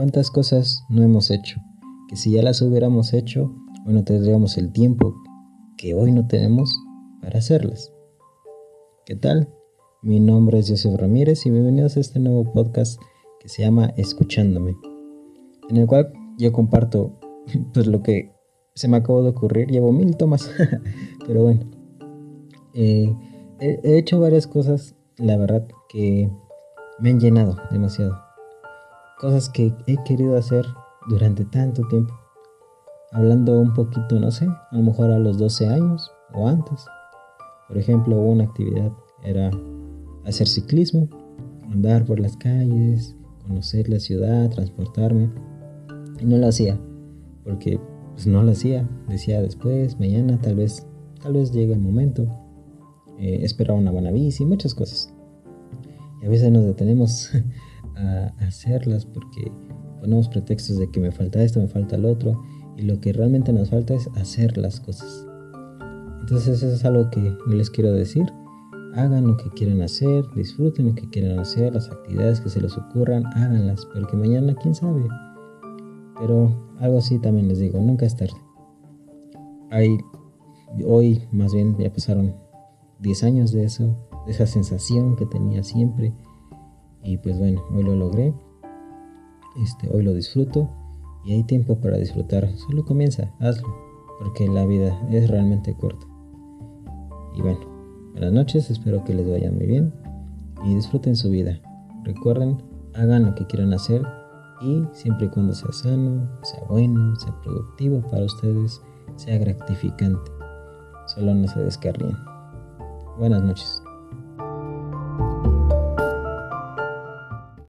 ¿Cuántas cosas no hemos hecho? Que si ya las hubiéramos hecho, hoy no tendríamos el tiempo que hoy no tenemos para hacerlas. ¿Qué tal? Mi nombre es Joseph Ramírez y bienvenidos a este nuevo podcast que se llama Escuchándome, en el cual yo comparto pues lo que se me acabó de ocurrir. Llevo mil tomas, pero bueno. Eh, he hecho varias cosas, la verdad, que me han llenado demasiado. Cosas que he querido hacer durante tanto tiempo. Hablando un poquito, no sé, a lo mejor a los 12 años o antes. Por ejemplo, una actividad era hacer ciclismo, andar por las calles, conocer la ciudad, transportarme. Y no lo hacía, porque pues no lo hacía. Decía después, mañana, tal vez, tal vez llegue el momento. Eh, esperaba una buena bici, muchas cosas. Y a veces nos detenemos a hacerlas porque ponemos pretextos de que me falta esto, me falta el otro. Y lo que realmente nos falta es hacer las cosas. Entonces eso es algo que les quiero decir. Hagan lo que quieran hacer, disfruten lo que quieran hacer, las actividades que se les ocurran, háganlas, porque mañana quién sabe. Pero algo así también les digo, nunca es tarde. Hay, hoy más bien ya pasaron 10 años de eso, de esa sensación que tenía siempre. Y pues bueno, hoy lo logré. Este, hoy lo disfruto y hay tiempo para disfrutar. Solo comienza, hazlo, porque la vida es realmente corta. Y bueno, buenas noches, espero que les vaya muy bien y disfruten su vida. Recuerden, hagan lo que quieran hacer y siempre y cuando sea sano, sea bueno, sea productivo para ustedes, sea gratificante. Solo no se descarríen. Buenas noches.